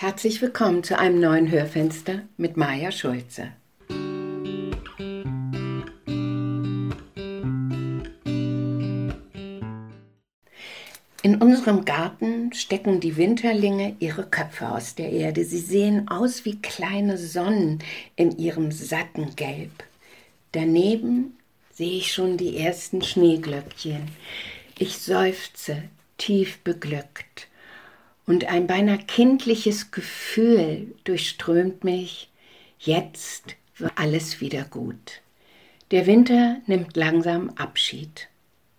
Herzlich willkommen zu einem neuen Hörfenster mit Maja Schulze. In unserem Garten stecken die Winterlinge ihre Köpfe aus der Erde. Sie sehen aus wie kleine Sonnen in ihrem satten Gelb. Daneben sehe ich schon die ersten Schneeglöckchen. Ich seufze, tief beglückt und ein beinahe kindliches Gefühl durchströmt mich, jetzt wird alles wieder gut. Der Winter nimmt langsam Abschied.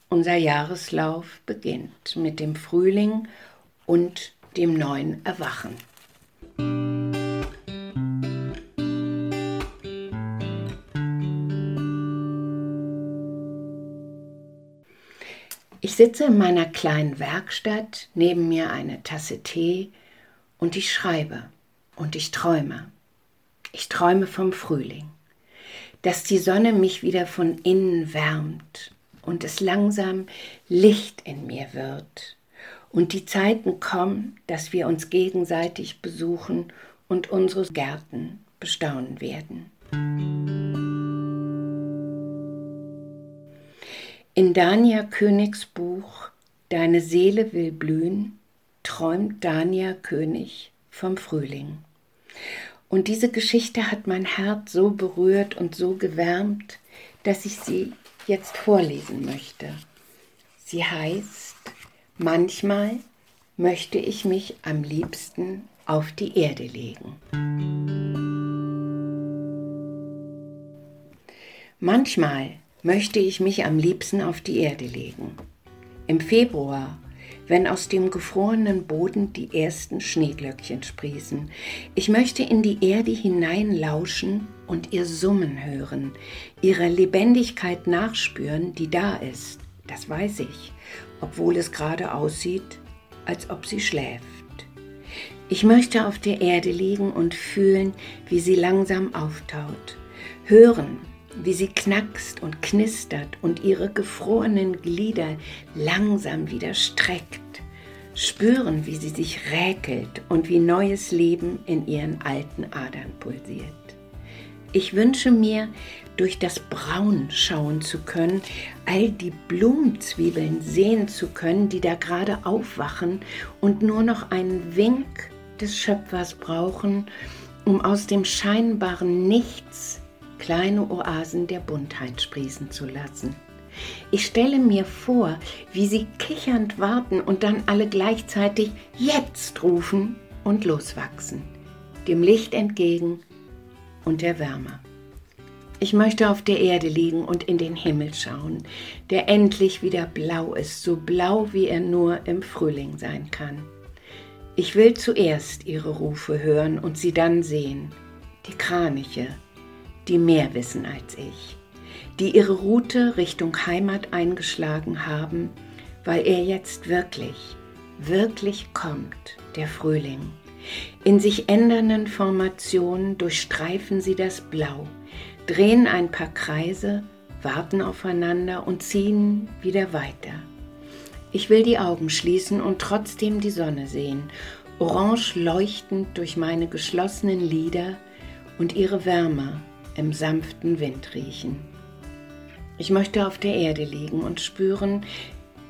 Unser Jahreslauf beginnt mit dem Frühling und dem neuen Erwachen. Sitze in meiner kleinen Werkstatt, neben mir eine Tasse Tee und ich schreibe und ich träume. Ich träume vom Frühling, dass die Sonne mich wieder von innen wärmt und es langsam Licht in mir wird und die Zeiten kommen, dass wir uns gegenseitig besuchen und unsere Gärten bestaunen werden. In Dania Königs Buch Deine Seele will blühen träumt Dania König vom Frühling. Und diese Geschichte hat mein Herz so berührt und so gewärmt, dass ich sie jetzt vorlesen möchte. Sie heißt Manchmal möchte ich mich am liebsten auf die Erde legen. Manchmal möchte ich mich am liebsten auf die Erde legen. Im Februar, wenn aus dem gefrorenen Boden die ersten Schneeglöckchen sprießen. Ich möchte in die Erde hineinlauschen und ihr Summen hören, ihrer Lebendigkeit nachspüren, die da ist. Das weiß ich, obwohl es gerade aussieht, als ob sie schläft. Ich möchte auf der Erde liegen und fühlen, wie sie langsam auftaut, hören, wie sie knackst und knistert und ihre gefrorenen Glieder langsam wieder streckt, spüren, wie sie sich räkelt und wie neues Leben in ihren alten Adern pulsiert. Ich wünsche mir, durch das Braun schauen zu können, all die Blumenzwiebeln sehen zu können, die da gerade aufwachen und nur noch einen Wink des Schöpfers brauchen, um aus dem scheinbaren Nichts kleine Oasen der Buntheit sprießen zu lassen. Ich stelle mir vor, wie sie kichernd warten und dann alle gleichzeitig jetzt rufen und loswachsen, dem Licht entgegen und der Wärme. Ich möchte auf der Erde liegen und in den Himmel schauen, der endlich wieder blau ist, so blau wie er nur im Frühling sein kann. Ich will zuerst ihre Rufe hören und sie dann sehen, die Kraniche, die mehr wissen als ich, die ihre Route Richtung Heimat eingeschlagen haben, weil er jetzt wirklich, wirklich kommt, der Frühling. In sich ändernden Formationen durchstreifen sie das Blau, drehen ein paar Kreise, warten aufeinander und ziehen wieder weiter. Ich will die Augen schließen und trotzdem die Sonne sehen, orange leuchtend durch meine geschlossenen Lider und ihre Wärme im sanften Wind riechen. Ich möchte auf der Erde liegen und spüren,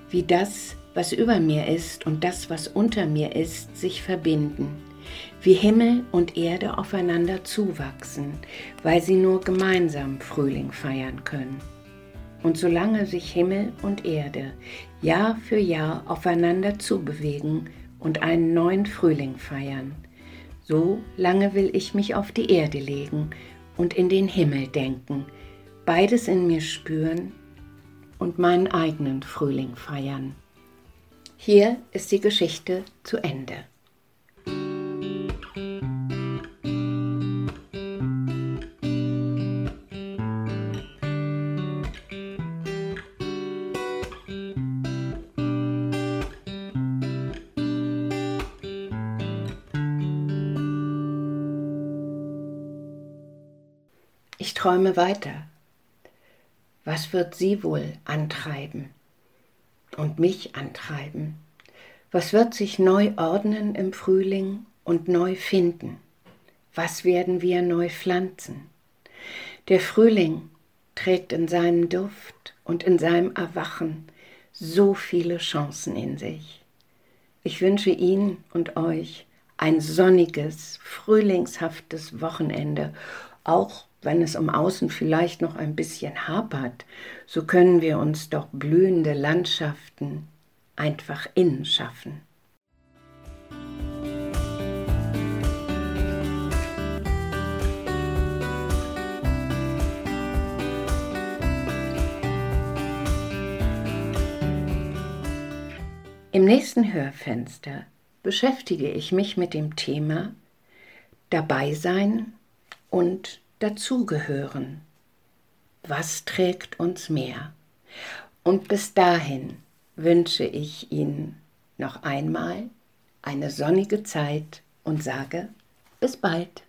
wie das, was über mir ist und das, was unter mir ist, sich verbinden, wie Himmel und Erde aufeinander zuwachsen, weil sie nur gemeinsam Frühling feiern können. Und solange sich Himmel und Erde Jahr für Jahr aufeinander zubewegen und einen neuen Frühling feiern, so lange will ich mich auf die Erde legen und in den Himmel denken, beides in mir spüren und meinen eigenen Frühling feiern. Hier ist die Geschichte zu Ende. Ich träume weiter. Was wird sie wohl antreiben und mich antreiben? Was wird sich neu ordnen im Frühling und neu finden? Was werden wir neu pflanzen? Der Frühling trägt in seinem Duft und in seinem Erwachen so viele Chancen in sich. Ich wünsche Ihnen und euch ein sonniges, frühlingshaftes Wochenende, auch wenn es um außen vielleicht noch ein bisschen hapert, so können wir uns doch blühende Landschaften einfach innen schaffen. Im nächsten Hörfenster beschäftige ich mich mit dem Thema Dabeisein und Dazugehören. Was trägt uns mehr? Und bis dahin wünsche ich Ihnen noch einmal eine sonnige Zeit und sage bis bald.